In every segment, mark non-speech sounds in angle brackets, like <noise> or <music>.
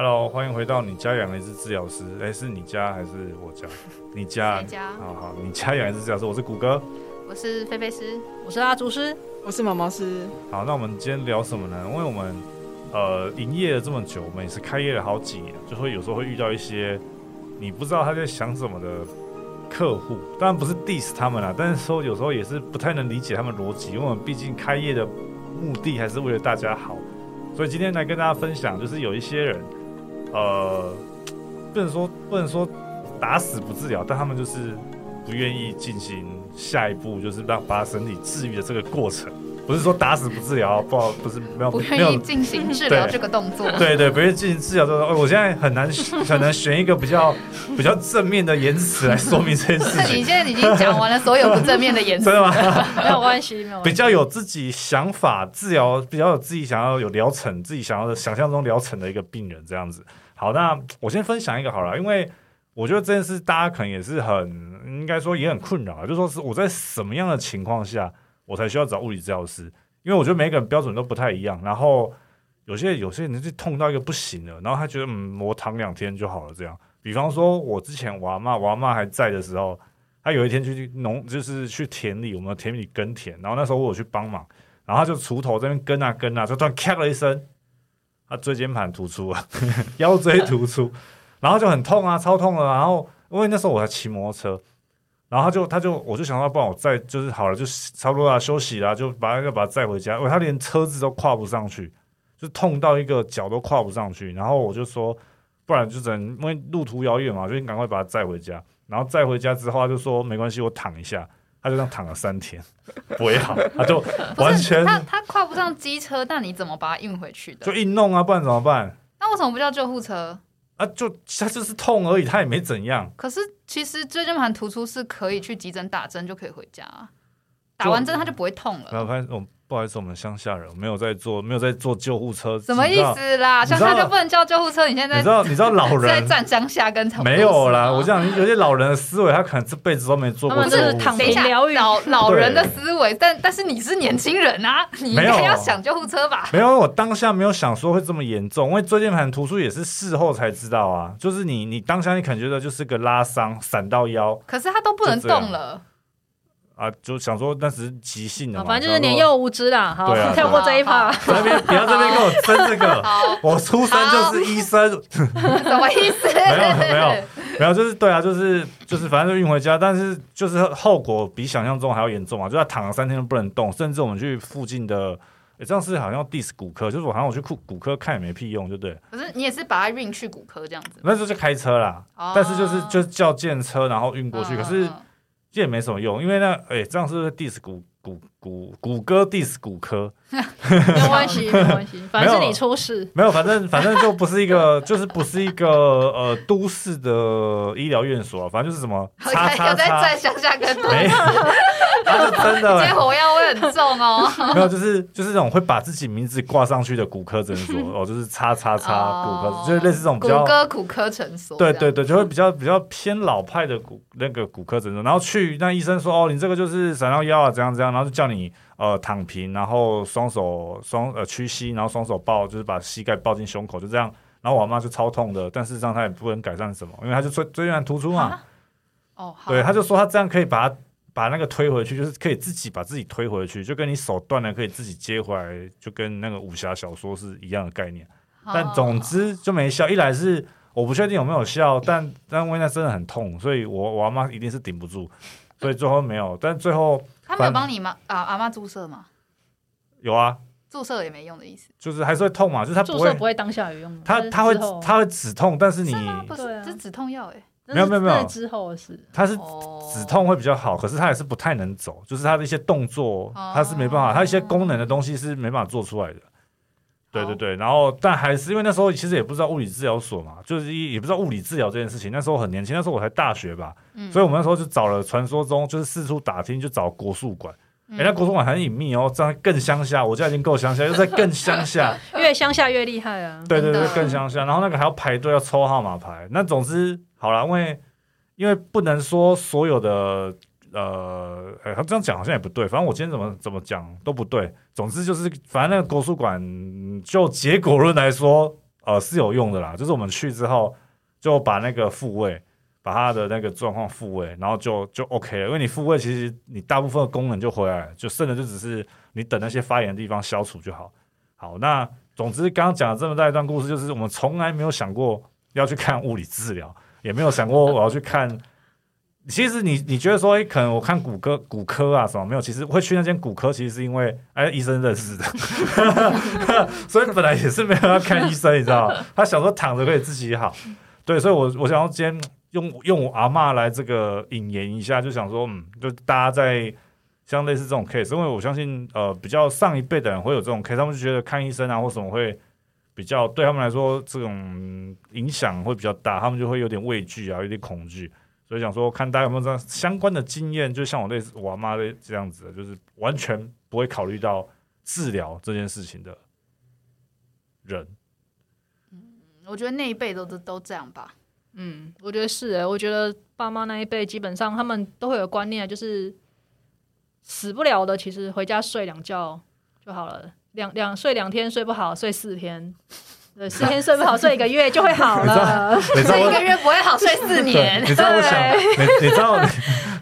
Hello，欢迎回到你家养了一只治疗师。哎，是你家还是我家？<laughs> 你家。你家。好好，你家养一只治疗师，我是谷歌，我是菲菲师，我是阿竹师，我是毛毛师。好，那我们今天聊什么呢？因为我们呃营业了这么久，我们也是开业了好几年，就会有时候会遇到一些你不知道他在想什么的客户。当然不是 diss 他们啦，但是说有时候也是不太能理解他们逻辑，因为我们毕竟开业的目的还是为了大家好。所以今天来跟大家分享，就是有一些人。呃，不能说不能说打死不治疗，但他们就是不愿意进行下一步，就是让把他身体治愈的这个过程。不是说打死不治疗，不好，不是没有 <laughs> 不愿意进行治疗这个动作。对对，不愿意进行治疗这个。我现在很难很难选一个比较 <laughs> 比较正面的言辞来说明这件事情。你现在已经讲完了所有不正面的言辞，<laughs> 真的吗？没有关系，没有关系。比较有自己想法治疗，比较有自己想要有疗程，自己想要的想象中疗程的一个病人这样子。好，那我先分享一个好了，因为我觉得这件事大家可能也是很应该说也很困扰，就说是我在什么样的情况下我才需要找物理治疗师？因为我觉得每个人标准都不太一样，然后有些有些人就痛到一个不行了，然后他觉得嗯，我躺两天就好了这样。比方说，我之前我阿妈我妈还在的时候，他有一天去农就是去田里，我们田里耕田，然后那时候我去帮忙，然后他就锄头这边耕啊耕啊，就突然咔了一声。他椎间盘突出啊，<laughs> 腰椎突出，然后就很痛啊，超痛了。然后因为那时候我还骑摩托车，然后他就他就我就想到，不然我再就是好了，就差不多啦，休息啦，就把那个把他载回家。因为他连车子都跨不上去，就痛到一个脚都跨不上去。然后我就说，不然就等，因为路途遥远嘛，就赶快把他载回家。然后载回家之后，他就说没关系，我躺一下。他就这样躺了三天，不会好，他就完全他他跨不上机车，那你怎么把他运回去的？就硬弄啊，不然怎么办？那为什么不叫救护车？啊，就他就是痛而已，他也没怎样。可是其实椎间盘突出是可以去急诊打针就可以回家，打完针他就不会痛了。没有，反正我。不好意思，我们乡下人没有在坐，没有在坐救护车。什么意思啦？乡下就不能叫救护车？你现在你知道？你知道老人 <laughs> 在站乡下跟没有啦。我讲有些老人的思维，他可能这辈子都没做过救护躺平疗愈老老人的思维，但但是你是年轻人啊，你应该要想救护车吧？没有，我当下没有想说会这么严重，因为椎间盘突出也是事后才知道啊。就是你你当下你可能觉得就是个拉伤，闪到腰，可是他都不能动了。啊，就想说那只是急性的嘛，反正就是年幼无知啦。好，<laughs> 跳过这一趴。这边不要这边跟我争这个。我出生就是医生。什么意思？没有没有没有，就是对啊，就是就是反正就运回家，但是就是后果比想象中还要严重啊！就要躺了三天都不能动，甚至我们去附近的，这样是好像 dis 骨科，就是我好像我去骨骨科看也没屁用，对不对？可是你也是把它运去骨科这样子。那时候就开车啦，但是就是就是叫建车然后运过去，可是。也没什么用，因为那哎，这样是 dis 骨骨骨谷歌 dis 骨科？<laughs> 没关系，<laughs> 没关系，反正是你出事。没有，反正反正就不是一个，<laughs> 就是不是一个呃都市的医疗院所，反正就是什么叉叉叉，在乡下跟没。他是真的，接火药味很重哦。没有，就是就是那种会把自己名字挂上去的骨科诊所哦，就是叉叉叉骨科，就是类似这种骨科骨科诊所。对对对，就会比较比较偏老派的骨那个骨科诊所。然后去那医生说哦，你这个就是闪尿腰啊，怎样怎样，然后就叫你呃躺平，然后双手双呃屈膝，然后双手抱，就是把膝盖抱进胸口，就这样。然后我妈就超痛的，但事实上她也不能改善什么，因为她就椎椎间突出嘛。哦，对，她就说她这样可以把。把那个推回去，就是可以自己把自己推回去，就跟你手断了可以自己接回来，就跟那个武侠小说是一样的概念。但总之就没效。一来是我不确定有没有效，但但因为那真的很痛，所以我我阿妈一定是顶不住，<laughs> 所以最后没有。但最后他没有帮你吗啊阿妈注射吗？有啊，注射也没用的意思，就是还是会痛嘛，就是他注射不会当下有用，他他会他会止痛，但是你不是这止痛药哎。没有没有没有，之后是他是止痛会比较好，可是他也是不太能走，就是他的一些动作他是没办法，他一些功能的东西是没办法做出来的。对对对，然后但还是因为那时候其实也不知道物理治疗所嘛，就是也不知道物理治疗这件事情。那时候很年轻，那时候我才大学吧，所以我们那时候就找了传说中就是四处打听，就找国术馆。哎，那国术馆很隐秘哦，这样更乡下，我家已经够乡下，又在更乡下，<laughs> 越乡下越厉害啊。<laughs> 对对对，更乡下，然后那个还要排队要抽号码牌，那总之。好了，因为因为不能说所有的呃，哎，他这样讲好像也不对。反正我今天怎么怎么讲都不对。总之就是，反正那个国术馆就结果论来说，呃是有用的啦，就是我们去之后就把那个复位，把他的那个状况复位，然后就就 OK 了，因为你复位其实你大部分的功能就回来，就剩的就只是你等那些发炎的地方消除就好。好，那总之刚刚讲了这么大一段故事，就是我们从来没有想过要去看物理治疗，也没有想过我要去看。其实你你觉得说，哎，可能我看骨科骨科啊什么没有？其实会去那间骨科，其实是因为哎医生认识的，<laughs> 所以本来也是没有要看医生，你知道他想说躺着可以自己好，对，所以我我想要今天用用我阿妈来这个引言一下，就想说，嗯，就大家在像类似这种 case，因为我相信呃比较上一辈的人会有这种 case，他们就觉得看医生啊或什么会比较对他们来说这种影响会比较大，他们就会有点畏惧啊，有点恐惧。所以想说，看大家有没有这样相关的经验，就像我类似我妈的这样子，就是完全不会考虑到治疗这件事情的人。嗯，我觉得那一辈都都都这样吧。嗯，我觉得是诶，我觉得爸妈那一辈基本上他们都会有观念，就是死不了的，其实回家睡两觉就好了，两两睡两天睡不好，睡四天。对，四天睡不好，睡一个月就会好了。睡一个月不会好，睡四年。你知道我想，你你知道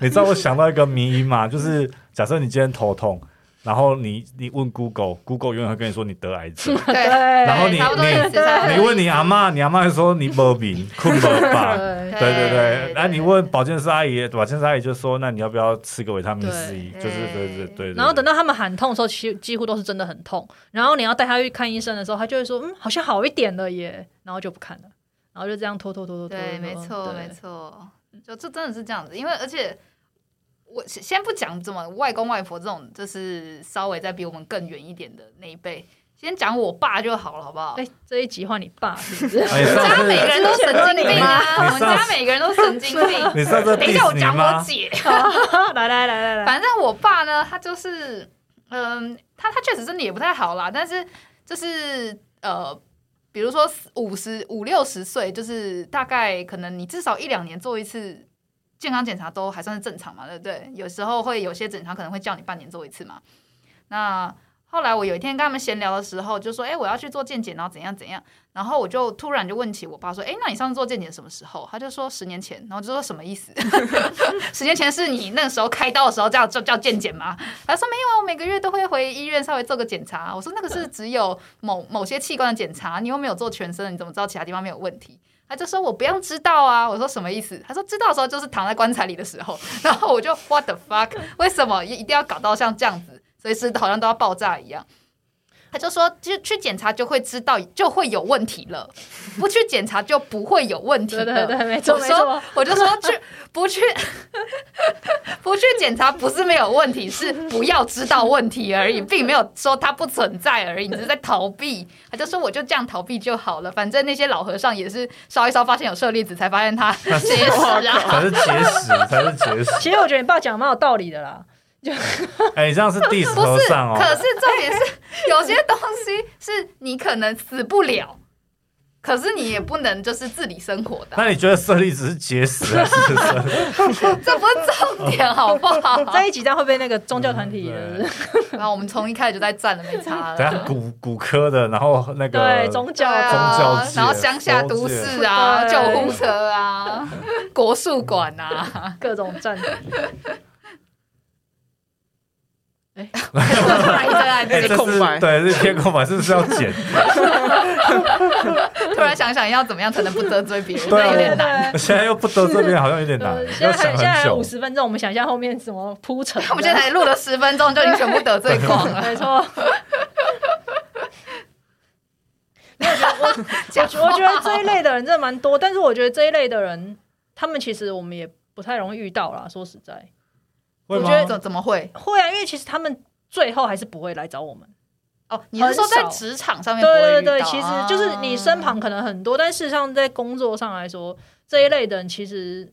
你知道我想到一个谜语吗？就是假设你今天头痛。然后你你问 Google，Google 永远会跟你说你得癌症。<laughs> 对，然后你你你问你阿妈，你阿妈会说你没病，<laughs> 困不吧。对对对。然后你问保健师阿姨，保健师阿姨就说，那你要不要吃个维他命 C？就是对对对。然后等到他们喊痛的时候，其几乎都是真的很痛。然后你要带他去看医生的时候，他就会说，嗯，好像好一点了耶。然后就不看了，然后就这样拖拖拖拖拖。对，没错没错，就这真的是这样子，因为而且。我先不讲怎么外公外婆这种，就是稍微再比我们更远一点的那一辈，先讲我爸就好了，好不好？哎，这一集换你爸，是不是？<laughs> 我们家每个人都神经病啊！我们家每个人都神经病。<laughs> 等一下，我讲我姐。<laughs> 来来来来来，反正我爸呢，他就是，嗯，他他确实身体也不太好啦，但是就是呃，比如说五十五六十岁，就是大概可能你至少一两年做一次。健康检查都还算是正常嘛，对不对？有时候会有些检查可能会叫你半年做一次嘛。那后来我有一天跟他们闲聊的时候，就说：“哎，我要去做健检，然后怎样怎样。”然后我就突然就问起我爸说：“哎，那你上次做健检什么时候？”他就说：“十年前。”然后就说：“什么意思？十年前是你那时候开刀的时候叫叫叫健检吗？”他说：“没有啊，我每个月都会回医院稍微做个检查。”我说：“那个是只有某某些器官的检查，你又没有做全身，你怎么知道其他地方没有问题？”他就说：“我不用知道啊。”我说：“什么意思？”他说：“知道的时候就是躺在棺材里的时候。<laughs> ”然后我就 What the fuck？为什么一定要搞到像这样子，随时好像都要爆炸一样？他就说，就去检查就会知道，就会有问题了；<laughs> 不去检查就不会有问题。对对对，没错没错。我就说去 <laughs> 不去 <laughs> 不去检查，不是没有问题，是不要知道问题而已，并没有说它不存在而已，你是在逃避。他就说我就这样逃避就好了，反正那些老和尚也是烧一烧，发现有舍利子，才发现他结石啊，才是结石，才是结石。其实我觉得你爸讲蛮有道理的啦。哎，这样是第十和尚哦。可是重点是，有些东西是你可能死不了，可是你也不能就是自理生活的。那你觉得舍利子是结石还是这不是重点，好不好？<laughs> 在一起这样会被那个宗教团体。然后我们从一开始就在站了，没差了。等下骨骨科的，然后那个对宗教宗教，然后乡下都市啊，救护车啊，国术馆啊，各种站。哎，这是空白，对，这片空白是不是要剪？<laughs> 突然想想要怎么样才能不得罪别人，有点难。现在又不得罪别人，好像有点难。<laughs> 现在现在五十分钟，我们想一下后面怎么铺陈。我们现在录了十分钟，就已经全部得罪光了。<laughs> 没错。没有，我我觉得这一类的人真的蛮多，但是我觉得这一类的人，他们其实我们也不太容易遇到啦。说实在。我觉得怎怎么会会啊？因为其实他们最后还是不会来找我们哦。你是说在职场上面？对对对，其实就是你身旁可能很多，但事实上在工作上来说，这一类的人其实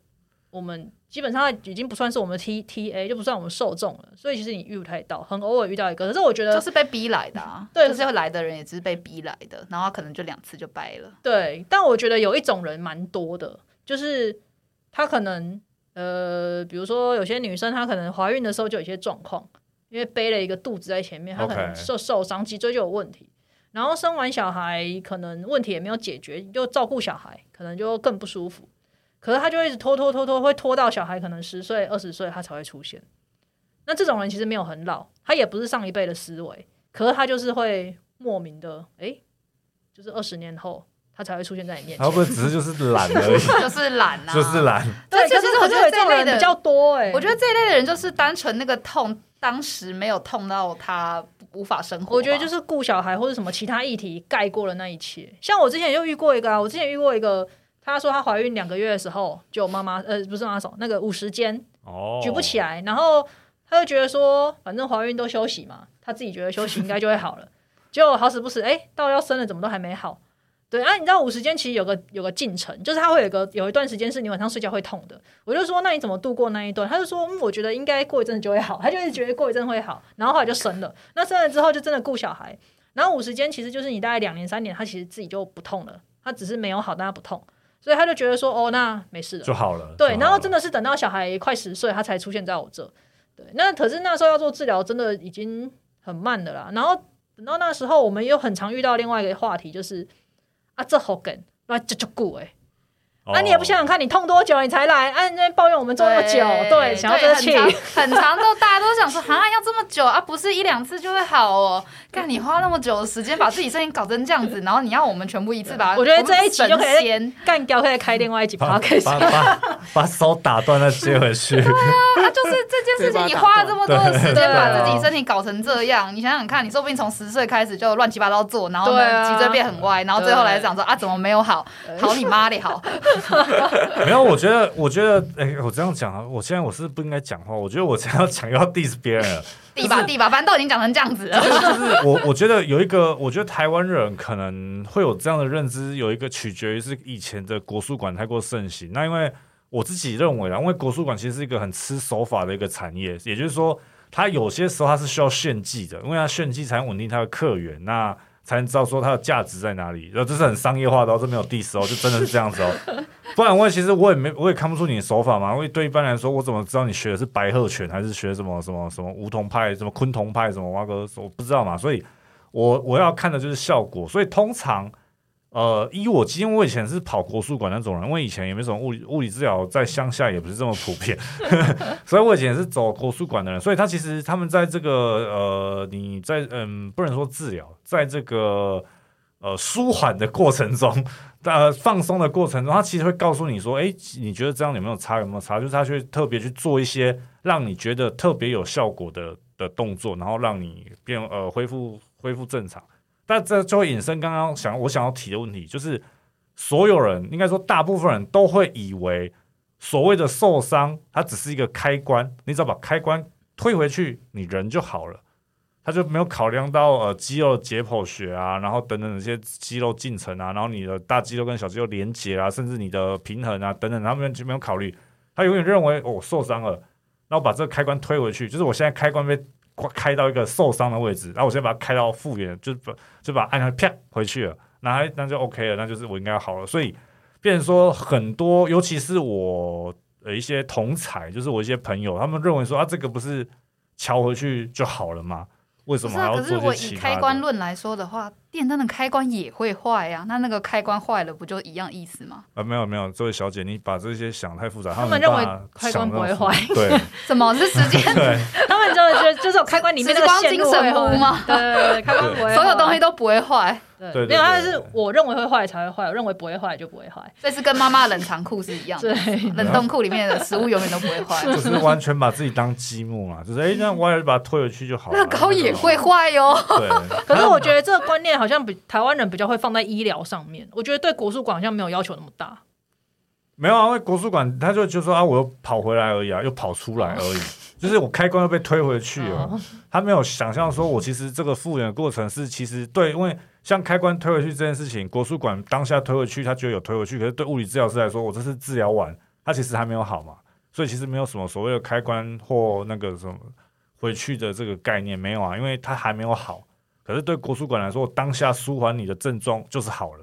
我们基本上已经不算是我们 T T A，就不算我们受众了。所以其实你遇不太到，很偶尔遇到一个。可是我觉得就是被逼来的啊，对，就是来的人也只是被逼来的，然后可能就两次就掰了。对，但我觉得有一种人蛮多的，就是他可能。呃，比如说有些女生她可能怀孕的时候就有一些状况，因为背了一个肚子在前面，她可能受受伤，脊椎就有问题。然后生完小孩可能问题也没有解决，就照顾小孩可能就更不舒服。可是她就一直拖拖拖拖，会拖到小孩可能十岁、二十岁她才会出现。那这种人其实没有很老，她也不是上一辈的思维，可是她就是会莫名的，哎，就是二十年后他才会出现在你面前。会不会只是就是懒而已？<laughs> 就是懒啊，就是懒。对，可是我觉得这类的比较多哎、我觉得这一类的人就是单纯那个痛，当时没有痛到他无法生活。我觉得就是顾小孩或者什么其他议题盖过了那一切。像我之前就遇过一个啊，我之前遇过一个，她说她怀孕两个月的时候，就妈妈呃不是妈妈手那个五十肩哦，举不起来，然后她就觉得说，反正怀孕都休息嘛，她自己觉得休息应该就会好了。<laughs> 结果好死不死，哎、到要生了怎么都还没好。对啊，你知道五十肩其实有个有个进程，就是它会有个有一段时间是你晚上睡觉会痛的。我就说那你怎么度过那一段？他就说嗯，我觉得应该过一阵子就会好，他就一直觉得过一阵会好，然后后来就生了。那生了之后就真的顾小孩，然后五十肩其实就是你大概两年三年，他其实自己就不痛了，他只是没有好，但他不痛，所以他就觉得说哦，那没事了就。好了。对，然后真的的是等到小孩快十岁，他才出现在我这。对，那可是那时候要做治疗，真的已经很慢的啦。然后等到那时候，我们又很常遇到另外一个话题，就是啊，这好梗，那这就顾哎，啊，你也不想想看你痛多久你才来，啊，你那边抱怨我们做那么久，对，想要对这个气，很长 <laughs> 很长都大家都想说，啊，要这么久啊，不是一两次就会好哦。干你花那么久的时间把自己身体搞成这样子，然后你要我们全部一次把它，我觉得这一集就可以干掉，可以开另外一集把 podcast。把把把手打断再接回去。他就是这件事情，<laughs> 你花了这么多的时间对啊。把自己身体搞成这样，你想想看，你说不定从十岁开始就乱七八糟做，然后对啊。呢脊椎变很歪，然后最后来讲说啊怎么没有好，好你妈的好，<laughs> 没有，我觉得，我觉得，哎、我这样讲啊，我现在我是不应该讲话。我觉得我这样讲又要 diss 别人了。地吧地吧，反正都已经讲成这样子了。就是我，我觉得有一个，我觉得台湾人可能会有这样的认知，有一个取决于是以前的国术馆太过盛行。那因为我自己认为啦，因为国术馆其实是一个很吃手法的一个产业，也就是说，它有些时候它是需要炫技的，因为它炫技才能稳定它的客源，那才能知道说它的价值在哪里。然后这是很商业化的哦，这没有 diss 哦，就真的是这样子哦。<laughs> 不然我其实我也没我也看不出你的手法嘛，因为对一般来说，我怎么知道你学的是白鹤拳还是学什么什么什么梧桐派、什么昆桐派、什么蛙哥，我不知道嘛，所以我我要看的就是效果。所以通常，呃，依我因为我以前是跑国术馆那种人，因为以前也没什么物理物理治疗，在乡下也不是这么普遍，<laughs> 所以我以前也是走国术馆的人。所以他其实他们在这个呃，你在嗯，不能说治疗，在这个呃舒缓的过程中。呃，放松的过程中，他其实会告诉你说：“哎，你觉得这样有没有差？有没有差？”就是他去特别去做一些让你觉得特别有效果的的动作，然后让你变呃恢复恢复正常。那这就会引申刚刚想我想要提的问题，就是所有人应该说大部分人都会以为所谓的受伤，它只是一个开关，你只要把开关推回去，你人就好了。他就没有考量到呃肌肉解剖学啊，然后等等这些肌肉进程啊，然后你的大肌肉跟小肌肉连接啊，甚至你的平衡啊等等，他们就没有考虑。他永远认为哦我受伤了，那我把这个开关推回去，就是我现在开关被开到一个受伤的位置，然后我现在把它开到复原，就把就把它按下啪回去了，那还那就 OK 了，那就是我应该好了。所以，变成说很多，尤其是我呃一些同才，就是我一些朋友，他们认为说啊这个不是敲回去就好了吗？为什么还要可是我以开关？论来说的话，电灯的开关也会坏呀、那那个开关坏了，不就一样意思吗？啊，没有没有，这位小姐，你把这些想太复杂，他们认为开关不会坏对 <laughs> 什么是时间？<laughs> 对，<laughs> 他们就觉得就是有开关里面那个时光线路精神会坏屋吗对对对，开关不会坏，所有东西都不会坏，对对对没有，但是我认为会坏才会坏，我认为不会坏就不会坏。这是跟妈妈冷藏库是一样的。对，冷冻库里面的食物永远都不会坏，就是完全把自己当积木嘛，就是哎，那我也把它推回去就好了。乐高也会坏哟。对，可是我觉得这个观念好像比台湾人比较会放在医疗上面，我觉得对国术馆好像没有要求那么大。没有啊，因为国术馆他就就说啊，我又跑回来而已啊，又跑出来而已，<laughs> 就是我开关又被推回去了。哦他没有想象说，我其实这个复原的过程是其实对，因为像开关推回去这件事情，国术馆当下推回去，他觉得有推回去，可是对物理治疗师来说，我这是治疗完，他其实还没有好嘛，所以其实没有什么所谓的开关或那个什么回去的这个概念没有啊，因为他还没有好。可是对国术馆来说，当下舒缓你的症状就是好了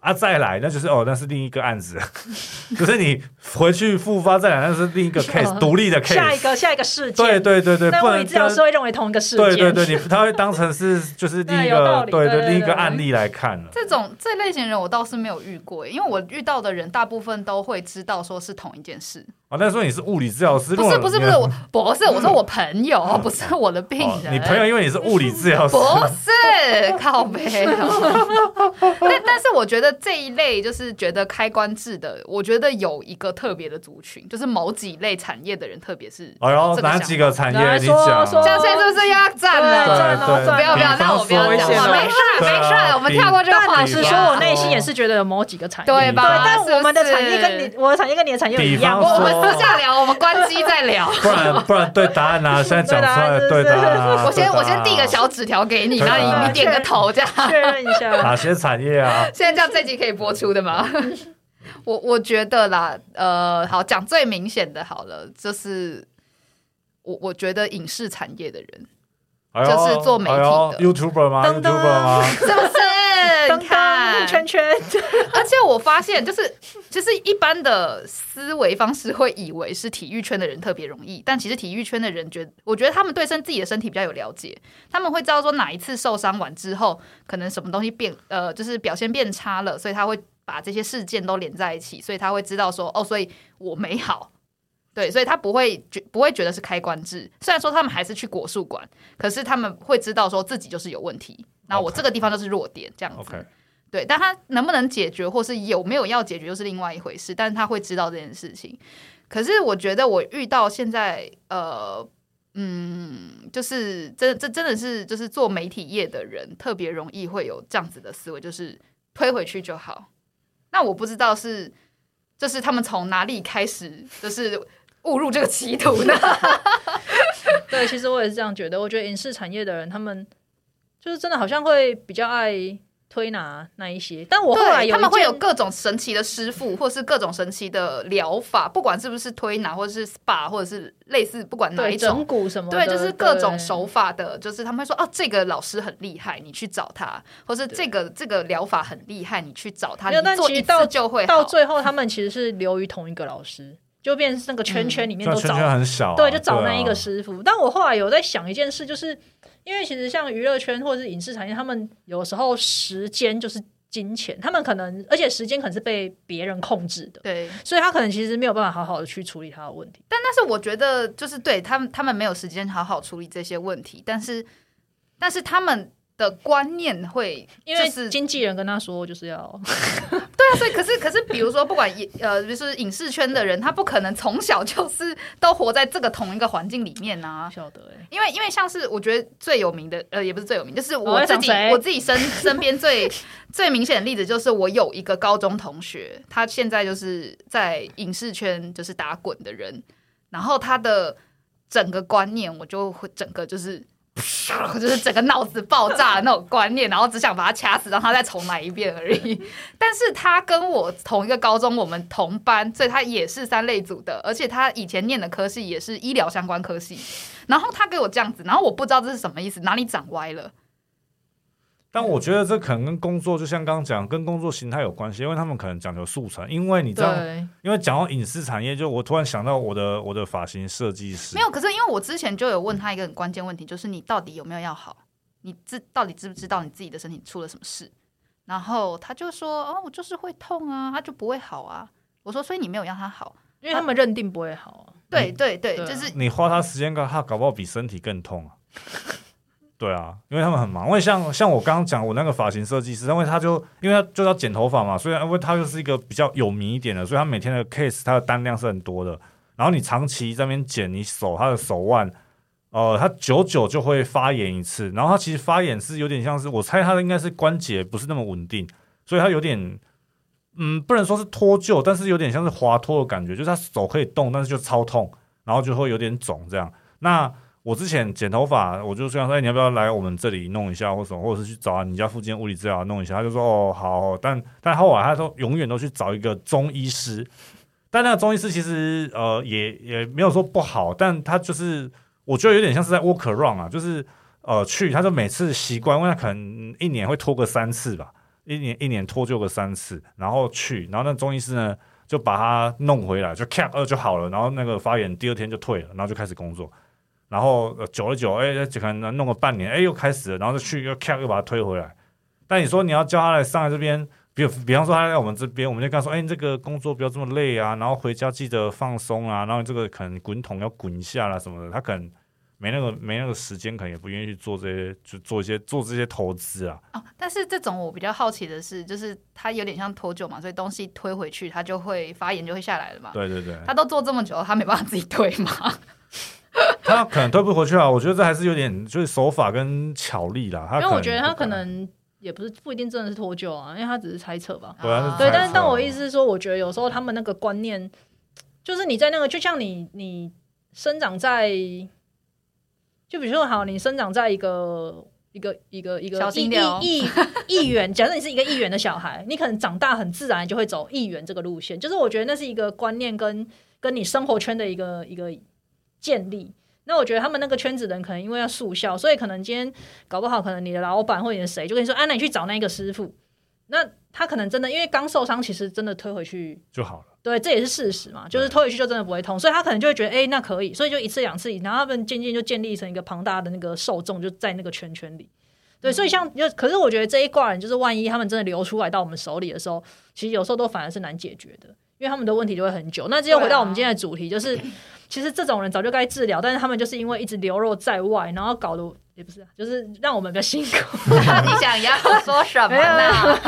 啊，再来那就是哦，那是另一个案子，<laughs> 可是你回去复发再来，那是另一个 <laughs> case，独立的 case。下一个下一个事件，对对对对，不能但物理治疗师会认为同一个事件，对对对，你他会当成是就是另一个对对对另一个案例来看了。这种这类型人我倒是没有遇过，因为我遇到的人大部分都会知道说是同一件事。哦，那时候你是物理治疗师，不是不是不是，我不是我说我朋友，不是我的病哦人。你朋友因为你是物理治疗师，不是靠背哦，<laughs> 但但是我觉得这一类就是觉得开关制的，我觉得有一个特别的族群，就是某几类产业的人，特别是哎呦，这哪几个产业你讲？说说这样现在是不是要站对了？赚哦对赚哦不要不要，那我不要讲没事没事，我们跳过这个但话题。说，我内心也是觉得有某几个产业，对吧对，但是我们的产业跟你我的产业跟你的产业有一样我们私下聊，我们关机再聊。<laughs> 不然不然对答案啊，现在讲出来 <laughs> 对对答案啊。我先我先递个小纸条给你，然后你你点个头这样。确认一下。哪些产业啊？现在这样这集可以播出的吗？<laughs> 我我觉得啦，呃，好讲最明显的好了，就是我我觉得影视产业的人哎呦就是做媒体的哎呦 YouTuber 吗噔噔？YouTuber 吗？是不是？噔你看。噔，圈圈，<laughs> 而且我发现，就是其实一般的思维方式会以为是体育圈的人特别容易，但其实体育圈的人觉得，我觉得他们对身自己的身体比较有了解，他们会知道说哪一次受伤完之后，可能什么东西变呃，就是表现变差了，所以他会把这些事件都连在一起，所以他会知道说，哦，所以我没好。对，所以他不会觉不会觉得是开关制，虽然说他们还是去国术馆，可是他们会知道说自己就是有问题，那我这个地方就是弱点，这样子。OK，对，但他能不能解决，或是有没有要解决，又是另外一回事。但是他会知道这件事情。可是我觉得我遇到现在，呃，嗯，就是真这真的是就是做媒体业的人，特别容易会有这样子的思维，就是推回去就好。那我不知道是，就是他们从哪里开始，就是误入这个歧途呢？<laughs> 对，其实我也是这样觉得。我觉得影视产业的人，他们就是真的好像会比较爱推拿那一些。但我后来，有他们会有各种神奇的师傅，或是各种神奇的疗法，不管是不是推拿，或者是 SPA，或者是类似，不管哪一对整种。骨什么的，对，就是各种手法的，就是他们会说哦，这个老师很厉害，你去找他，或是这个这个疗法很厉害，你去找他，没有你做一但其实到次就会好。到最后，他们其实是流于同一个老师，就变成那个圈圈里面都找这圈圈很小啊，对，就找那啊一个师傅。但我后来有在想一件事，就是因为其实像娱乐圈或者是影视产业，他们有时候时间就是金钱，他们可能而且时间可能是被别人控制的，对，所以他可能其实没有办法好好的去处理他的问题。但但是我觉得就是对他们，他们没有时间好好处理这些问题，但是但是他们的观念会，因为就是经纪人跟他说，就是要 <laughs> 对啊，所以可是可是，比如说，不管影呃，就是影视圈的人，他不可能从小就是都活在这个同一个环境里面啊。晓得哎、因为因为像是我觉得最有名的，呃，也不是最有名，就是我我自己我自己身身边最 <laughs> 最明显的例子，就是我有一个高中同学，他现在就是在影视圈就是打滚的人，然后他的整个观念，我就会整个就是。就是整个脑子爆炸的那种观念，然后只想把他掐死，让他再重来一遍而已。但是他跟我同一个高中，我们同班，所以他也是三类组的，而且他以前念的科系也是医疗相关科系。然后他给我这样子，然后我不知道这是什么意思，哪里长歪了？但我觉得这可能跟工作，就像刚刚讲，跟工作形态有关系，因为他们可能讲究速成。因为你知道，因为讲到影视产业，就我突然想到我的我的发型设计师没，有，可是因为我之前就有问他一个很关键问题，就是你到底有没有要好？你知到底知不知道你自己的身体出了什么事？然后他就说：“哦，我就是会痛啊，他就不会好啊。”我说：“所以你没有让他好？”因为他们认定不会好啊。对对对，对啊就是你花他时间干，他搞不好比身体更痛啊。对啊，因为他们很忙。因为像像我刚刚讲，我那个发型设计师，因为他就因为他就要剪头发嘛，所以因为他就是一个比较有名一点的，所以他每天的 case 他的单量是很多的。然后你长期在那边剪，你手他的手腕，呃，他久久就会发炎一次。然后他其实发炎是有点像是，我猜他应该是关节不是那么稳定，所以他有点。嗯，不能说是脱臼，但是有点像是滑脱的感觉，就是他手可以动，但是就超痛，然后就会有点肿这样。那我之前剪头发，我就想说，哎，你要不要来我们这里弄一下，或什么，或者是去找你家附近物理治疗弄一下？他就说，哦，好。但但后来他说永远都去找一个中医师，但那个中医师其实呃也也没有说不好，但他就是我觉得有点像是在 walk around 啊，就是呃去，他就每次习惯，因为他可能一年会拖个三次吧。一年一年脱臼个三次，然后去，然后那中医师呢就把他弄回来，就咔呃就好了，然后那个发炎第二天就退了，然后就开始工作，然后、久了久，哎，就可能弄个半年，哎又开始了，然后就去又咔又把它推回来。但你说你要叫他来上来这边，比比方说他在我们这边，我们就跟他说，哎，你这个工作不要这么累啊，然后回家记得放松啊，然后这个可能滚筒要滚一下啦什么的，他可能没那个没那个时间，可能也不愿意去做这些，就做一些做这些投资啊。哦，但是这种我比较好奇的是，就是他有点像脱臼嘛，所以东西推回去，他就会发炎就会下来了嘛。对对对，他都做这么久，他没办法自己推嘛？<laughs> 他可能推不回去啊。我觉得这还是有点就是手法跟巧力啦。他因为我觉得他可能也不是不一定真的是脱臼啊，因为他只是猜测吧。对啊啊对，但是但我意思是说，我觉得有时候他们那个观念，就是你在那个，就像你你生长在，就比如说好，你生长在一个一个一个一个小心点哦亿亿亿元，<laughs> 假设你是一个议员的小孩，你可能长大很自然就会走议员这个路线。就是我觉得那是一个观念跟跟你生活圈的一个一个建立。那我觉得他们那个圈子的人可能因为要速效，所以可能今天搞不好，可能你的老板或者你的谁就跟你说，啊，那你去找那个师傅。那他可能真的因为刚受伤，其实真的推回去，就好了。对，这也是事实嘛，就是推回去就真的不会痛，所以他可能就会觉得，哎、那可以，所以就一次两次，然后他们渐渐就建立成一个庞大的那个受众，就在那个圈圈里。对，所以像就，可是我觉得这一挂人，就是万一他们真的流出来到我们手里的时候，其实有时候都反而是难解决的，因为他们的问题就会很久。那这又回到我们今天的主题，就是其实这种人早就该治疗，但是他们就是因为一直流落在外，然后搞得也不是啊，就是让我们比较辛苦，<laughs> 你想要说什么呢？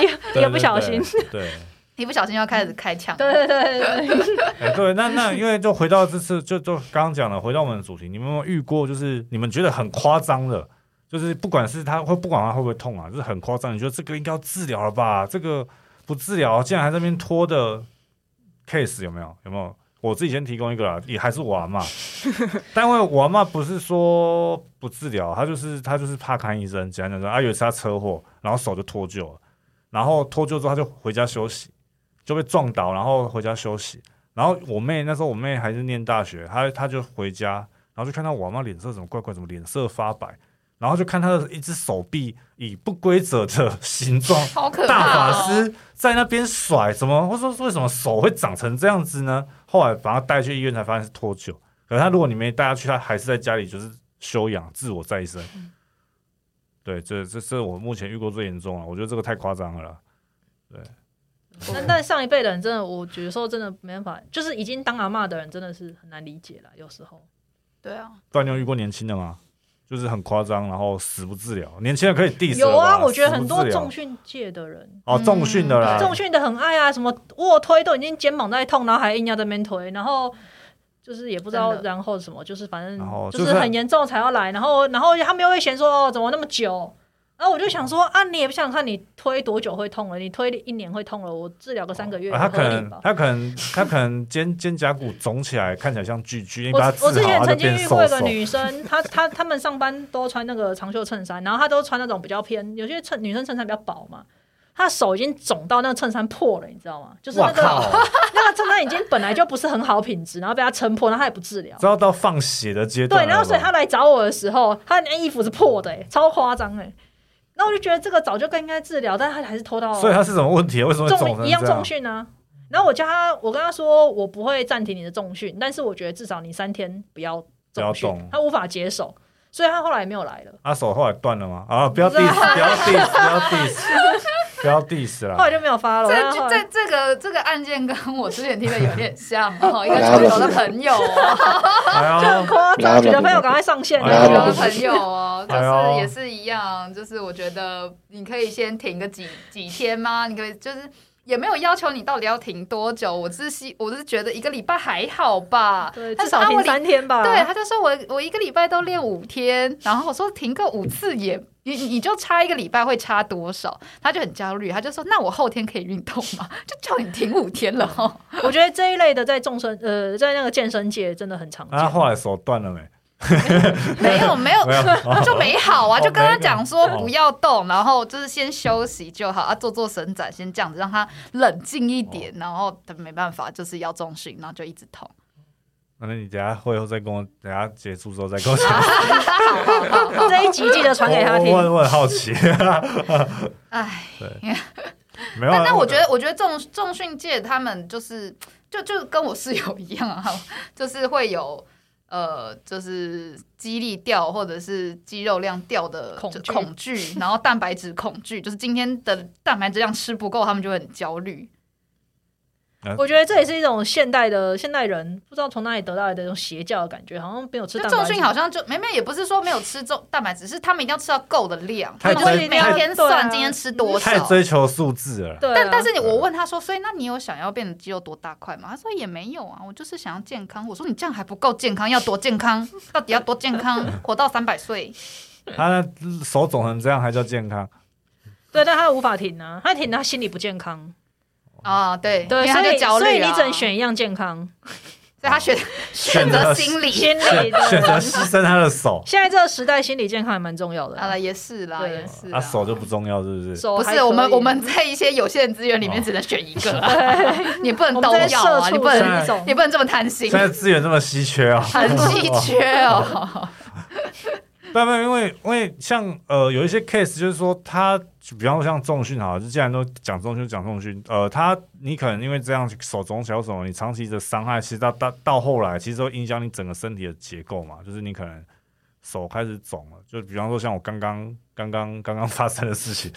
一个一不小心，对，一不小心要开始开枪。对对对对对，哎、对，那那因为就回到这次，就就刚刚讲的，回到我们的主题，你们有没有遇过，就是你们觉得很夸张的，就是不管是他会不管他会不会痛啊，就是很夸张，你觉得这个应该要治疗了吧？这个不治疗，竟然还在那边拖的 case 有没有？有没有？我自己先提供一个啦，也还是我阿妈，<laughs> 但因为我阿妈不是说不治疗，她就是她就是怕看医生，简单讲说，啊有一次她车祸，然后手就脱臼了，然后脱臼之后她就回家休息，就被撞倒，然后回家休息。然后我妹那时候我妹还是念大学，她她就回家，然后就看到我阿妈脸色怎么怪怪，怎么脸色发白，然后就看她的一只手臂以不规则的形状，好可大、法哦！师在那边甩，怎么？我说为什么手会长成这样子呢？后来把他带去医院才发现是脱臼。可是他如果你没带他去，他还是在家里就是休养自我再生。对，这这是我目前遇过最严重了，我觉得这个太夸张了啦。但但上一辈的人真的，我觉得说真的没办法，就是已经当阿嬷的人真的是很难理解了，有时候。对啊，不然你有遇过年轻的吗？就是很夸张，然后死不治疗。年轻人可以 diss 有啊，我觉得很多重训界的人，哦，重训的啦，重训的很爱啊，什么卧推都已经肩膀在痛，然后还硬要在那边推，然后就是也不知道然后什么，就是反正就就是是很严重才要来，然后然后他们又会嫌说哦怎么那么久。然后我就想说啊，你也不想想看你推多久会痛了？你推一年会痛了，我治疗个三个月他可？能他可能他可能肩肩胛骨肿起来，看起来像巨巨，你我我之前曾经遇。过一个女生，她她她们上班都穿那个长袖衬衫，然后她都穿那种比较偏，有些衬女生衬衫比较薄嘛，她手已经肿到那个衬衫破了，你知道吗？就是那个！<laughs> 那个衬衫已经本来就不是很好品质，然后被她撑破，然后她也不治疗。这要到放血的阶段对，然后所以她来找我的时候，她那衣服是破的、欸，超夸张哎。然后我就觉得这个早就更应该治疗，但是她还是拖到所以他是什么问题？为什么重一样重训啊。然后我叫他，我跟他说我不会暂停你的重训，但是我觉得至少你三天不要重训不要动，她无法接受，所以他后来也没有来了。他手后来断了吗？啊，不要 diss，不要 diss，不要 diss，不要 diss 了。后来就没有发了。这这这个这个案件跟我之前听的有点像哦，<laughs> 一个球球的朋友哦，<laughs> 哎就很呦，夸张，觉得朋友赶快上线。哎球球呦的朋友哦，就是也是一样，就是我觉得你可以先停个几几天吗？你可以就是。也没有要求你到底要停多久，我只是希我是觉得一个礼拜还好吧。至少停三天吧。对，他就说我我一个礼拜都练五天，然后我说停个五次也，你你就差一个礼拜会差多少？他就很焦虑，他就说那我后天可以运动吗？<laughs> 就叫你停五天了哦。我觉得这一类的在众生呃，在那个健身界真的很常见。啊他后来手断了没？<laughs> 没有没有，<laughs> 就没好啊，哦就跟他没讲说哦不要动，然后就是先休息就好啊，做做伸展，先这样子让他冷静一点，然后他没办法，就是要重训，然后就一直痛。那你等下会后再跟我，等下结束之后再跟我讲。<laughs> 这一集记得传给他听我。我我很好奇，<laughs> 哎，<laughs> 没有啊。但但我觉得，我觉得重重训界他们就是就就跟我室友一样啊，就是会有呃，就是肌力掉或者是肌肉量掉的恐恐惧，然后蛋白质恐惧，就是今天的蛋白质量吃不够，他们就会很焦虑。我觉得这也是一种现代的现代人不知道从哪里得到来的一种邪教的感觉，好像没有吃就蛋白质。重训好像就没没也不是说没有吃重蛋白质，是他们一定要吃到够的量，他太们会追每天算今天吃多少太。追求数字了。对啊、但但是你我问他说，所以那你有想要变得肌肉多大块吗？他说也没有啊，我就是想要健康。我说你这样还不够健康，要多健康？<laughs> 到底要多健康？<laughs> 活到三百岁？他的手肿成这样还叫健康？对，但他无法停啊，他停他心理不健康。啊，对，所以你只能，选一样健康，所以他选选择心理。心理选选择。牺牲他的手，现在这个时代，心理健康也蛮重要的啊。好了，也是啦，也是啦。他手就不重要，是不是？手不是我们我们在一些有限的资源里面哦只能选一个 <laughs> 啊，你不能都要啊，你不能你不能这么贪心现，在资源这么稀缺啊，很稀缺哦。<laughs> 不不，因为因为像呃有一些 case 就是说他，比方说像重训好了，就既然都讲重训讲重训，呃，他你可能因为这样手肿小手，你长期的伤害，其实到到到后来，其实都影响你整个身体的结构嘛，就是你可能手开始肿了，就比方说像我刚刚刚刚刚刚发生的事情，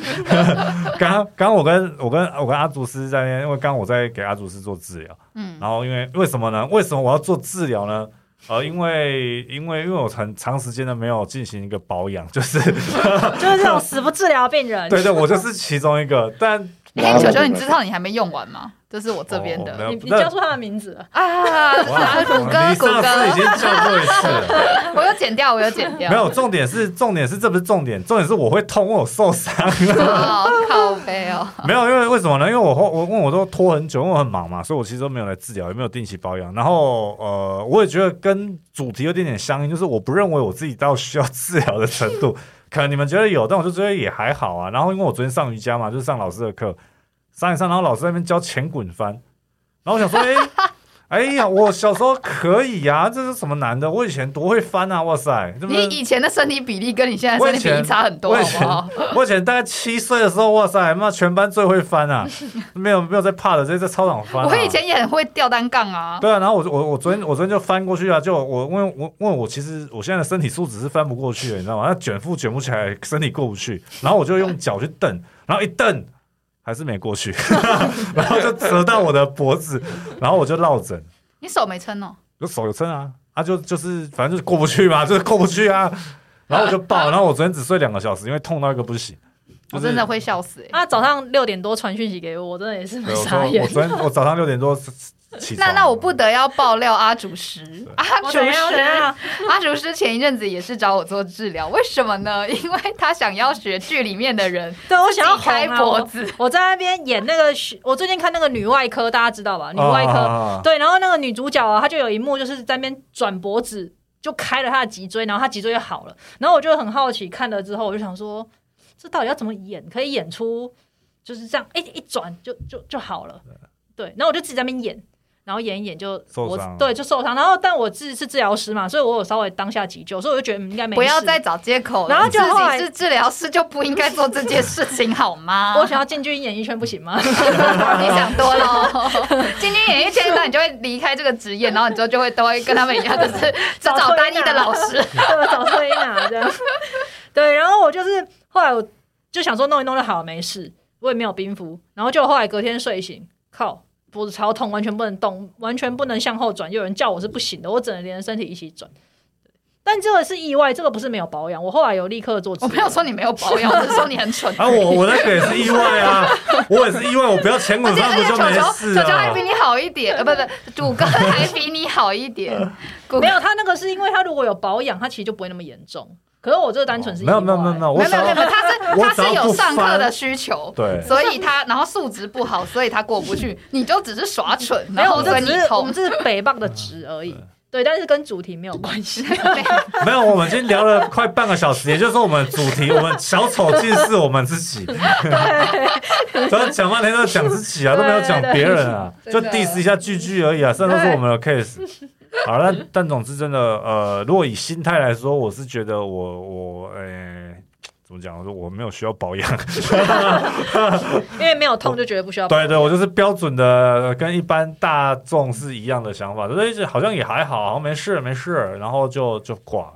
<laughs> 刚刚我跟我跟我跟阿祖师在那边，因为刚刚我在给阿祖师做治疗。嗯，然后因为为什么呢？为什么我要做治疗呢？呃，因为因为因为我很长时间的没有进行一个保养，就是 <laughs> 就是这种死不治疗的病人。对对，我就是其中一个。但哎，球球，你知道你还没用完吗？这是我这边的哦你你叫出他的名字了，啊，哇谷歌你谷上次已歌，经叫过一次了，<laughs> 我有剪掉，我有剪掉，没有重点是重点是这不是重点，重点是我会痛，我受伤。<laughs> 哦，靠背哦，<laughs> 没有，因为为什么呢？因为我后我问我都拖很久，因为我很忙嘛，所以我其实都没有来治疗，也没有定期保养。然后呃，我也觉得跟主题有点点相应，就是我不认为我自己到需要治疗的程度，可能你们觉得有，但我就觉得也还好啊。然后因为我昨天上瑜伽嘛，就是上老师的课，上一上，然后老师在那边教前滚翻，然后我想说，哎、哎呀，我小时候可以呀、这是什么难的？我以前多会翻啊！哇塞，你以前的身体比例跟你现在身体比例差很多，好不好？<laughs> 我以前大概七岁的时候，哇塞，妈全班最会翻啊！<laughs> 没有没有在怕的，直接在操场翻、啊。我以前也很会吊单杠啊，对啊，然后我我我昨天我昨天就翻过去啊，就我因为我因为我其实我现在的身体素质是翻不过去的，你知道吗？那卷腹卷不起来，身体过不去，然后我就用脚去蹬，然后一蹬还是没过去，<laughs> 然后就折到我的脖子，然后我就落枕，你手没撑哦，有手有撑啊，啊就就是反正就是过不去嘛，<laughs> 就是过不去啊，然后我就爆，然后我昨天只睡两个小时，因为痛到一个不行。我真的会笑死欸。他早上六点多传讯息给我，我真的也是蛮对，我说傻眼我。昨天我早上六点多 <laughs> 那那我不得要爆料阿主师，<laughs> 阿主我怎样怎师，样？<laughs> 阿主师前一阵子也是找我做治疗，为什么呢？因为他想要学剧里面的人对我想要开脖子，我在那边演那个，我最近看那个女外科，大家知道吧？女外科，啊对，然后那个女主角啊，她就有一幕就是在那边转脖子，就开了她的脊椎，然后她脊椎就好了。然后我就很好奇，看了之后我就想说，这到底要怎么演，可以演出就是这样，一一转就就就好了。对，然后我就自己在那边演。然后演一演就我受伤对就受伤，然后但我自己是治疗师嘛，所以我有稍微当下急救，所以我就觉得嗯应该没事。不要再找借口了。然后就自后来己是治疗师就不应该做这件事情好吗？<laughs> 我想要进军演艺圈不行吗？<laughs> 你想多了哦。<laughs> 进军演艺圈，那你就会离开这个职业，然后你之后就会都会跟他们一样，就是只找单一的老师。对，找推拿这样。对，然后我就是后来我就想说弄一弄就好了，没事，我也没有冰敷。然后就后来隔天睡醒，靠，脖子超痛，完全不能动，完全不能向后转。有人叫我是不行的，我只能连身体一起转。但这个是意外，这个不是没有保养。我后来有立刻做。我没有说你没有保养，我是说你很蠢。<laughs> 啊，我我那个也是意外啊，我也是意外，我不要前滚翻不就没球球事啊球球还比？你好一点，呃，不不，主哥还比你好一点。<laughs> 没有，他那个是因为他如果有保养，他其实就不会那么严重。可是我这个单纯是意没有外。没有没有没有，没有没有没有，他是 <laughs> 他是有上课的需求，对。所以他然后素质不好，所以他过不去，<laughs> 你就只是耍蠢，没有，我你们这只是我痛们。这是北棒的值而已。<laughs> 对，但是跟主题没有关系。没有，我们已经聊了快半个小时，也就是说我们主题，我们小丑竟是我们自己，主要讲半天都讲自己啊，都没有讲别人啊，就 diss 一下句句而已啊，这都是我们的 case。好，了但总之真的，呃，如果以心态来说，我是觉得我我，呃、怎么讲？我说我没有需要保养，<laughs> 因为没有痛就觉得不需要。对对，我就是标准的跟一般大众是一样的想法，所以好像也还好，好像没事没事，然后就就挂了。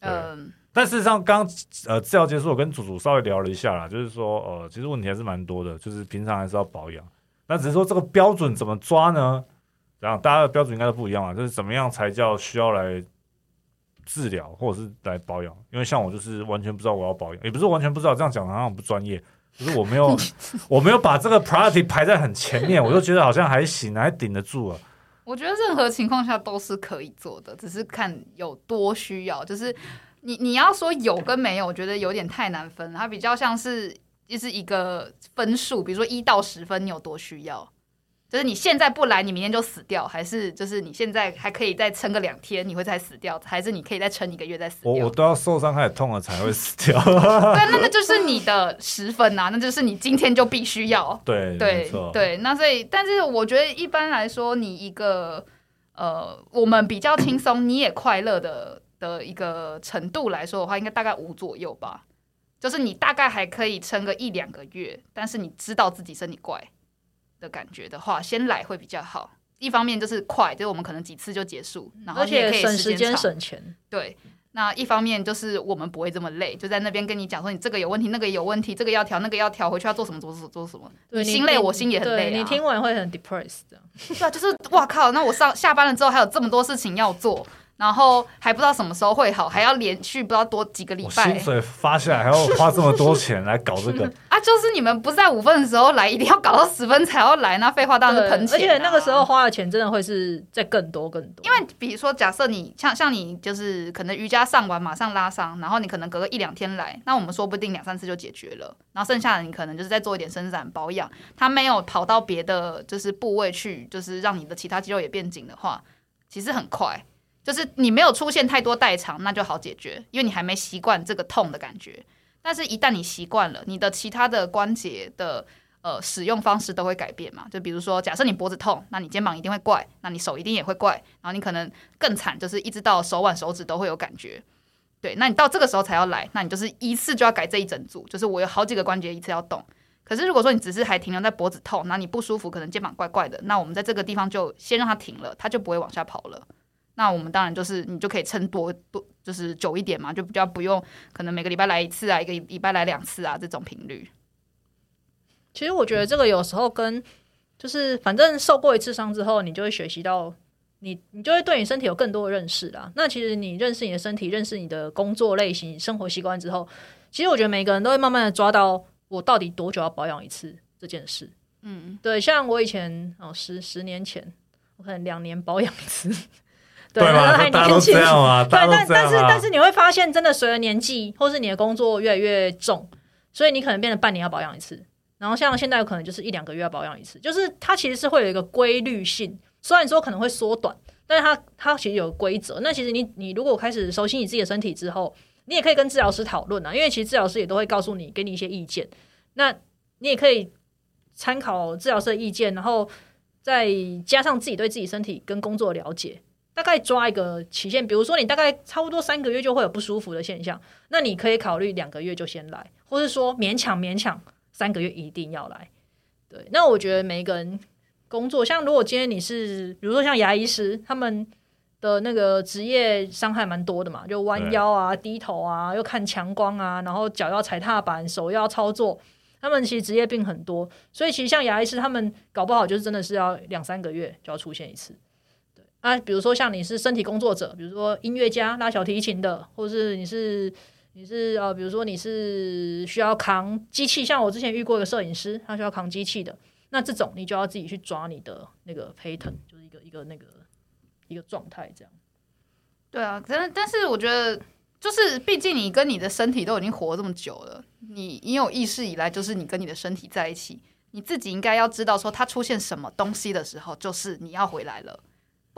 嗯，但事实上，刚呃治疗结束，我跟祖祖稍微聊了一下啦，就是说，呃，其实问题还是蛮多的，就是平常还是要保养。那只是说这个标准怎么抓呢？然后大家的标准应该都不一样啊，就是怎么样才叫需要来治疗或者是来保养？因为像我就是完全不知道我要保养，也不是完全不知道，这样讲好像不专业，就是我没有 <laughs> 我没有把这个 priority 排在很前面，我就觉得好像还行，还顶得住啊。我觉得任何情况下都是可以做的，只是看有多需要。就是你你要说有跟没有，我觉得有点太难分了。它比较像是就是一个分数，比如说一到十分，你有多需要？就是你现在不来，你明天就死掉，还是就是你现在还可以再撑个两天，你会再死掉，还是你可以再撑一个月再死掉？我我都要受伤开始痛了才会死掉。<laughs> 对，那那就是你的十分啊，那就是你今天就必须要。<laughs> 对，对，对，那所以，但是我觉得一般来说，你一个呃，我们比较轻松，你也快乐的的一个程度来说的话，应该大概五左右吧。就是你大概还可以撑个一两个月，但是你知道自己身体怪的感觉的话，先来会比较好。一方面就是快，就是我们可能几次就结束，然后也可以省时间省钱。对，那一方面就是我们不会这么累，就在那边跟你讲说你这个有问题，那个有问题，这个要调，那个要调，回去要做什么，做什么，做什么。对你心累，我心也很累、啊。你听完会很 depressed 的。对啊，就是哇靠！那我上下班了之后还有这么多事情要做，然后还不知道什么时候会好，还要连续不知道多几个礼我拜薪水发下来还要花这么多钱来搞这个，<laughs> 啊！就是你们不是在五分的时候来，一定要搞到十分才要来，那废话当然是对喷钱、啊而且那个时候。花的钱真的会是再更多更多，因为比如说，假设你像像你就是可能瑜伽上完马上拉伤，然后你可能隔个一两天来，那我们说不定两三次就解决了。然后剩下的你可能就是再做一点伸展保养，它没有跑到别的就是部位去，就是让你的其他肌肉也变紧的话，其实很快。就是你没有出现太多代偿，那就好解决，因为你还没习惯这个痛的感觉。但是，一旦你习惯了，你的其他的关节的呃使用方式都会改变嘛。就比如说，假设你脖子痛，那你肩膀一定会怪，那你手一定也会怪，然后你可能更惨，就是一直到手腕、手指都会有感觉。对，那你到这个时候才要来，那你就是一次就要改这一整组，就是我有好几个关节一次要动。可是如果说你只是还停留在脖子痛，那你不舒服，可能肩膀怪怪的，那我们在这个地方就先让它停了，它就不会往下跑了。那我们当然就是你就可以撑多多就是久一点嘛，就比较不用可能每个礼拜来一次啊，一个礼拜来两次啊这种频率。其实我觉得这个有时候跟就是反正受过一次伤之后，你就会学习到你你就会对你身体有更多的认识啦。那其实你认识你的身体，认识你的工作类型、生活习惯之后，其实我觉得每个人都会慢慢的抓到我到底多久要保养一次这件事。嗯，对，像我以前哦十十年前，我可能两年保养一次。对那吧？还大家都年轻这样嘛，<laughs> 对，但但是。但是你会发现，真的随着年纪，或是你的工作越来越重，所以你可能变成半年要保养一次。然后像现在可能就是一两个月要保养一次，就是它其实是会有一个规律性，虽然说可能会缩短，但是它它其实有规则。那其实你你如果开始熟悉你自己的身体之后，你也可以跟治疗师讨论啊，因为其实治疗师也都会告诉你，给你一些意见。那你也可以参考治疗师的意见，然后再加上自己对自己身体跟工作的了解，大概抓一个期限，比如说你大概差不多三个月就会有不舒服的现象，那你可以考虑两个月就先来，或是说勉强勉强三个月一定要来。对，那我觉得每一个人工作，像如果今天你是，比如说像牙医师，他们的那个职业伤害蛮多的嘛，就弯腰啊、低头啊，又看强光啊，然后脚要踩踏板，手要操作，他们其实职业病很多，所以其实像牙医师，他们搞不好就是真的是要两三个月就要出现一次。对啊，比如说像你是身体工作者，比如说音乐家拉小提琴的，或是你是你是呃，比如说你是需要扛机器，像我之前遇过一个摄影师，他需要扛机器的，那这种你就要自己去抓你的那个 pattern，就是一个一个那个一个状态这样。对啊，但但是我觉得，就是毕竟你跟你的身体都已经活这么久了，你你有意识以来，就是你跟你的身体在一起，你自己应该要知道说，它出现什么东西的时候，就是你要回来了。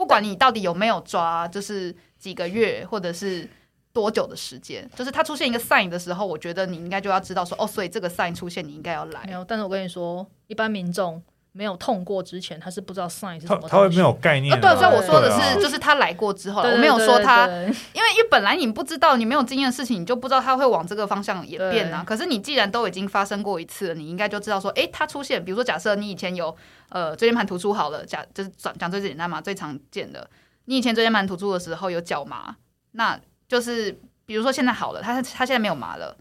不管你到底有没有抓，就是几个月或者是多久的时间，就是它出现一个 sign 的时候，我觉得你应该就要知道说，哦，所以这个 sign 出现，你应该要来没。有，但是我跟你说，一般民众没有痛过之前，他是不知道 sign 是什么。他他会没有概念啊，啊。对，所以我说的是，就是他来过之后，我没有说他，因为因为本来你不知道，你没有经验的事情，你就不知道他会往这个方向演变啊。可是你既然都已经发生过一次了，你应该就知道说，诶，他出现，比如说假设你以前有呃椎间盘突出好了，假就是讲讲最简单嘛，最常见的，你以前椎间盘突出的时候有脚麻，那就是比如说现在好了，他他现在没有麻了。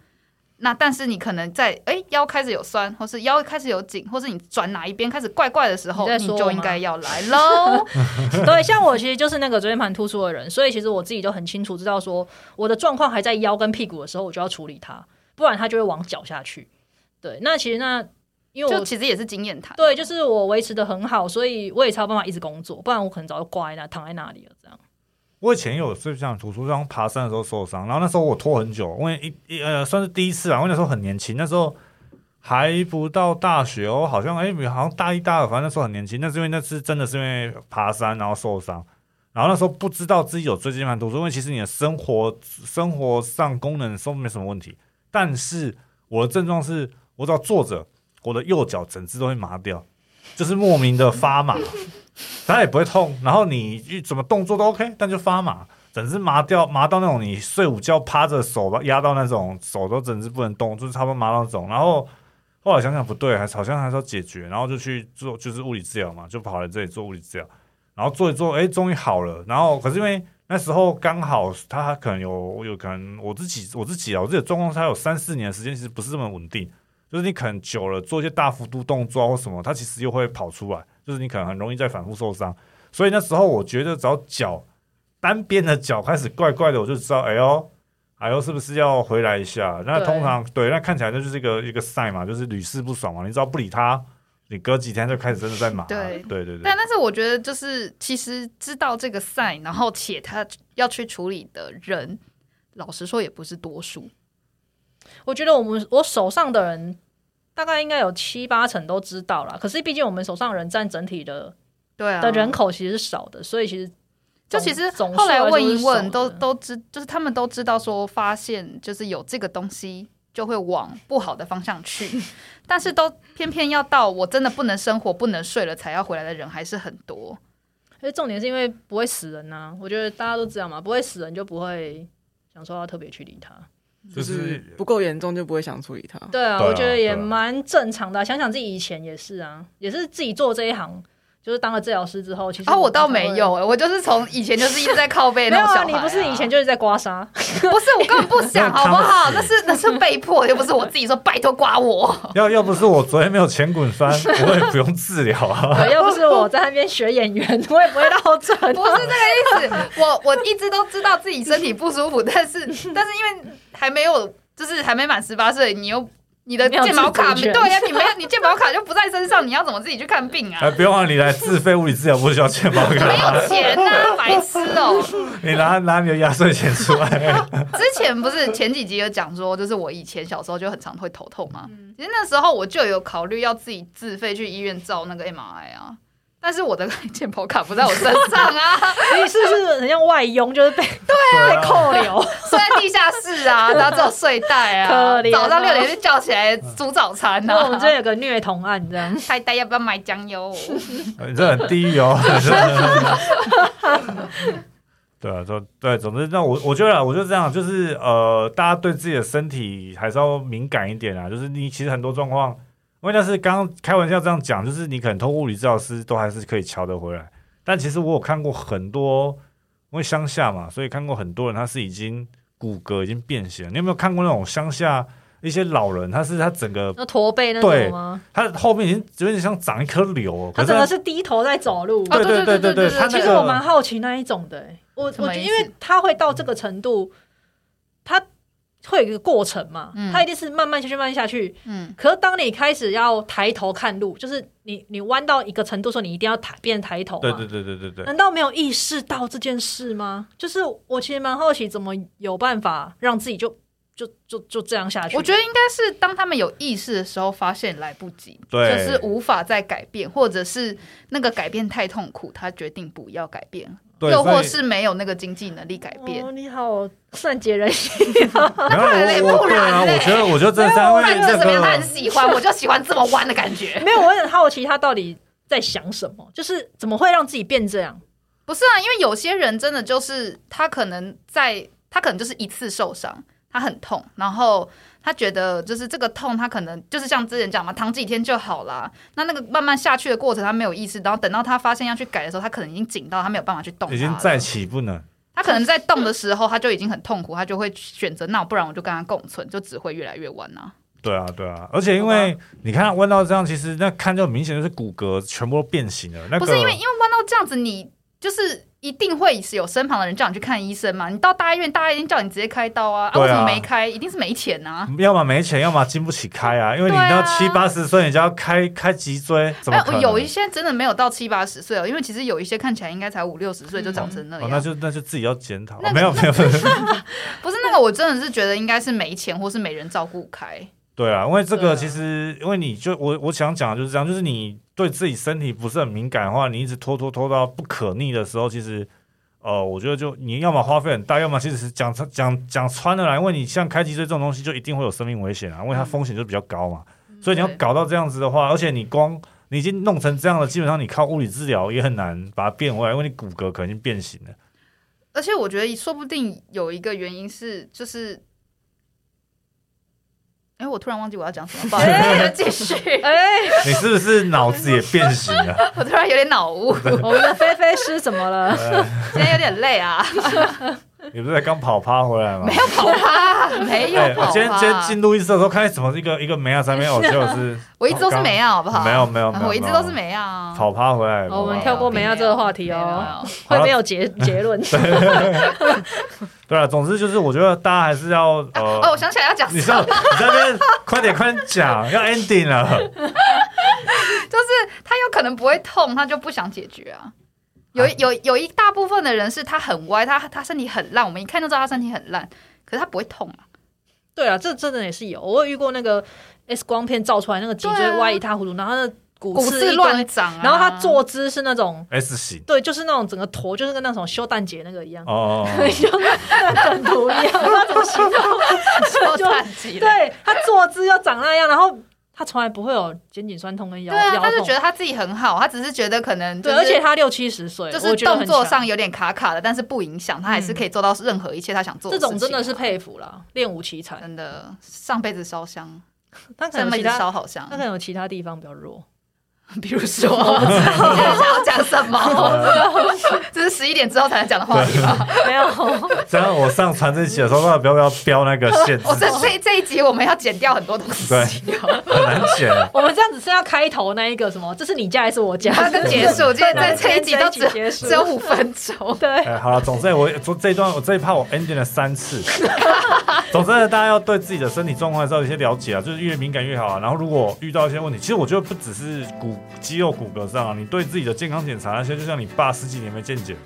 那但是你可能在诶腰开始有酸，或是腰开始有紧，或是你转哪一边开始怪怪的时候，你就应该要来喽。<laughs> 对，像我其实就是那个椎间盘突出的人，所以其实我自己就很清楚知道说，我的状况还在腰跟屁股的时候，我就要处理它，不然它就会往脚下去。对，那其实那因为我就其实也是经验谈。对，就是我维持的很好，所以我也才有办法一直工作，不然我可能早就挂在那躺在那里了。这样，我以前有是这样突出，然后爬山的时候受伤，然后那时候我拖很久，因为一一呃算是第一次啊，我那时候很年轻，那时候还不到大学哦，好像哎、好像大一大二，反正那时候很年轻，那是因为那次真的是因为爬山然后受伤，然后那时候不知道自己有椎间盘突出，因为其实你的生活生活上功能都没什么问题，但是我的症状是我只要坐着，我的右脚整只都会麻掉，就是莫名的发麻。它也不会痛，然后你一怎么动作都 OK，但就发麻，整只麻掉，麻到那种你睡午觉趴着手吧压到那种手都整只不能动，就是差不多麻到那种。然后后来想想不对，还好像还是要解决，然后就去做就是物理治疗嘛，就跑来这里做物理治疗，然后做一做，哎，终于好了。然后可是因为那时候刚好他可能有有可能我自己我自己啊，我自己状况，他有三四年时间其实不是这么稳定。就是你可能久了做一些大幅度动作或什么，它其实又会跑出来，就是你可能很容易再反复受伤。所以那时候我觉得，只要脚单边的脚开始怪怪的，我就知道，哎呦，哎呦，是不是要回来一下？那通常对，那看起来那就是一个一个 sign 嘛，就是屡试不爽嘛。你只要不理他，你隔几天就开始真的在忙。对对对对但但是我觉得就是其实知道这个 sign，然后且他要去处理的人，老实说也不是多数。我觉得我们我手上的人大概应该有七八成都知道啦。可是毕竟我们手上人占整体的对啊，的人口其实是少的，所以其实就其实总后来问一问，都都知，就是他们都知道说，发现就是有这个东西就会往不好的方向去，<laughs> 但是都偏偏要到我真的不能生活、不能睡了才要回来的人还是很多。因为重点是因为不会死人呐、我觉得大家都知道嘛，不会死人就不会想说要特别去理他。就就是是不够严重就不会想处理它。对啊，我觉得也蛮正常的啊、想想自己以前也是啊，也是自己做这一行，就是当了治疗师之后，其实然后我倒没有、欸，我就是从以前就是一直在靠背那种小孩、你不是以前就是在刮痧，<laughs> 不是我根本不想，好不好？那是那是被迫，又不是我自己说拜托刮我。<laughs> 要要不是我昨天没有前滚翻，<laughs> 我也不用治疗啊。对，要不是我在那边学演员，我也不会到这。不是那个意思，我我一直都知道自己身体不舒服，但是但是因为还没有，就是还没满十八岁，你又你的健保卡，没对呀、你没有，你健保卡就不在身上，你要怎么自己去看病啊哎，？不用啊，你来自费物理治疗不需要健保卡没卡，有钱呐、<laughs> 白痴哦、你拿拿你的压岁钱出来。<laughs> 之前不是前几集有讲说，就是我以前小时候就很常会头痛嘛。其实那时候我就有考虑要自己自费去医院照那个 MRI 啊，但是我的健保卡不在我身上啊，<laughs> 你是不是很像外佣，就是被对被扣留？睡在地下室啊，<laughs> 然后只有睡袋啊，可怜啊早上六点就叫起来煮早餐那我们啊。这边有个虐童案，这样太太要不要买酱油？<laughs> 你这很低哦。对啊，就对，总之，那我我觉得啊我就这样，就是呃，大家对自己的身体还是要敏感一点啊。就是你其实很多状况，因为那是刚刚开玩笑这样讲，就是你可能通过物理治疗师都还是可以瞧得回来。但其实我有看过很多，因为乡下嘛，所以看过很多人他是已经骨骼已经变形。你有没有看过那种乡下一些老人，他是他整个那驼背那对种吗？他后面已经有点像长一颗瘤哦，他整个是低头在走路。哦对对对对对，他那其实我蛮好奇那一种的、欸，我我觉得因为他会到这个程度，他会有一个过程嘛，嗯他一定是慢慢下去，慢慢下去。嗯，可是当你开始要抬头看路，就是你你弯到一个程度的时候，你一定要抬变抬头嘛。对对对对对对。难道没有意识到这件事吗？就是我其实蛮好奇，怎么有办法让自己就就就就这样下去？我觉得应该是当他们有意识的时候，发现来不及，就是无法再改变，或者是那个改变太痛苦，他决定不要改变。对，又或是没有那个经济能力改变。哦，你好善解人意。没有 <laughs> 我我不对啊，然嘞我觉得我觉得真的是因为但这这怎么？他很喜欢，我就喜欢这么弯的感觉。没有，我很好奇他到底在想什么，就是怎么会让自己变这样？不是啊，因为有些人真的就是他可能在，他可能就是一次受伤，他很痛，然后他觉得就是这个痛，他可能就是像之前讲嘛，躺几天就好啦。那那个慢慢下去的过程，他没有意识到，等到他发现要去改的时候，他可能已经紧到他没有办法去动。已经再起不能。他可能在动的时候，他就已经很痛苦，他就会选择那不然我就跟他共存，就只会越来越弯啊。对啊，对啊，而且因为你看弯到这样，其实那看就明显就是骨骼全部都变形了。那个不是因为因为弯到这样子，你就是一定会是有身旁的人叫你去看医生嘛。你到大医院，大家一定叫你直接开刀啊。啊，对啊为什么没开？一定是没钱啊。要么没钱，要么经不起开啊。因为你对啊到七八十岁，你就要开开脊椎，怎么可能？有一些真的没有到七八十岁哦，因为其实有一些看起来应该才五六十岁就长成那哦样。，那就那就自己要检讨。那哦没有没有没有，<laughs> 不是那个，我真的是觉得应该是没钱或是没人照顾开。对啊，因为这个其实，因为你就我我想讲的就是这样，就是你对自己身体不是很敏感的话，你一直拖拖拖到不可逆的时候，其实。呃，我觉得就你要么花费很大，要么其实是讲讲讲穿了啦，因为你像开脊椎这种东西，就一定会有生命危险啊，因为它风险就比较高嘛。所以你要搞到这样子的话，而且你光你已经弄成这样了，基本上你靠物理治疗也很难把它变回来，因为你骨骼可能已经变形了。而且我觉得说不定有一个原因是，就是，哎，我突然忘记我要讲什么，<laughs> 不好意思，继续。<laughs> 哎，你是不是脑子也变形了？<laughs> 我突然有点脑雾，我们的菲菲师怎么了？呃今天有点累啊，你不是才刚跑趴回来吗？没有跑趴，没有我今天今天。进录音室的时候，看见怎么一个一个梅亚在那边，我就是我一直都是没啊，好不好？没有没有没有我一直都是没啊。跑趴回来。我们跳过梅亚这个话题哦会没有结 <laughs> 结论？<laughs> 对啊，总之就是我觉得大家还是要呃哦，呃我，想起来要讲你说什么，你在那边 <laughs> 快点快点讲，要 ending 了。就是他有可能不会痛，他就不想解决啊。有有有一大部分的人是他很歪，他他身体很烂，我们一看就知道他身体很烂，可是他不会痛啊。对啊，这真的也是有，我有遇过那个 X 光片照出来那个脊椎歪一塌糊涂，然后那个骨骨刺乱长啊，然后他坐姿是那种。S 型对，就是那种整个头就是跟那种修蛋姐那个一样，哦，就跟那个梗图一样，他怎么形容？<laughs> 就太极了。对他坐姿要长那样，然后他从来不会有肩颈酸痛跟腰对啊，他就觉。得他自己很好，他只是觉得可能、就对，而且他六七十岁，就是动作上有点卡卡的，但是不影响，他还是可以做到任何一切他想做的这事情真的是佩服了，练武奇才。真的，上辈子烧香，<laughs> 他可能其他烧好香他。可能有其他地方比较弱。<laughs> 比如说，我不知道你想要讲什么？<laughs> 这是十一点之后才能讲的话题吗？没有，这样我上传这期的时候，不要不要标那个限制我，这这这一集我们要剪掉很多东西，对很难剪。我们这样子是要开头那一个什么，这是你家还是我家？它就结束。今天在这一集都只结束只有五分钟。对，哎，好了，总之我这这一段我这一趴我 ending 了三次。<laughs> 总之，大家要对自己的身体状况还是要有一些了解啊，就是越敏感越好啊。然后如果遇到一些问题，其实我觉得不只是骨肌肉骨骼上啊，你对自己的健康检查那些，就像你爸十几年没健检，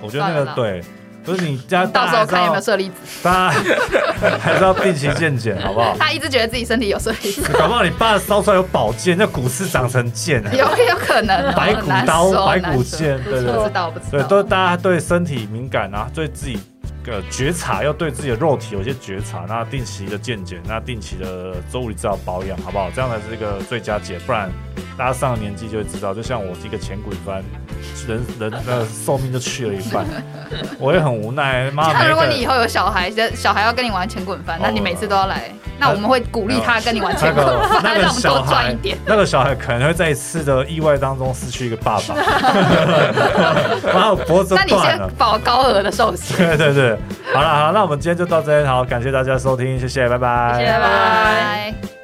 我觉得那个对。就是你家 <laughs> 到时候看有没有要，舍利子。大家还是要定期健检，好不好？<laughs> 他一直觉得自己身体有舍利子，<laughs> 搞不好你爸烧出来有宝剑，那骨刺长成剑，有有可能哦白骨刀、白骨剑，对对对不知。道，不知对，都大家对身体敏感啊，对自己呃觉察，要对自己的肉体有些觉察，那定期的健检，那定期的周物理治疗保养，好不好？这样才是一个最佳解，不然大家上了年纪就会知道，就像我一个前滚翻，人人的寿命就去了一半，<laughs> 我也很无奈，妈，那如果你以后有小孩，小孩要跟你玩前滚翻，那你每次都要来，那我们会鼓励他跟你玩前滚个翻，那个让我们多小孩赚一点。，那个小孩可能会在一次的意外当中失去一个爸爸，<laughs> <laughs> 然后脖子那你。先保高额的寿险，对对对，好了好了，那我们今天就到这边，好，感谢大家收听，谢谢，拜拜，谢谢拜拜拜。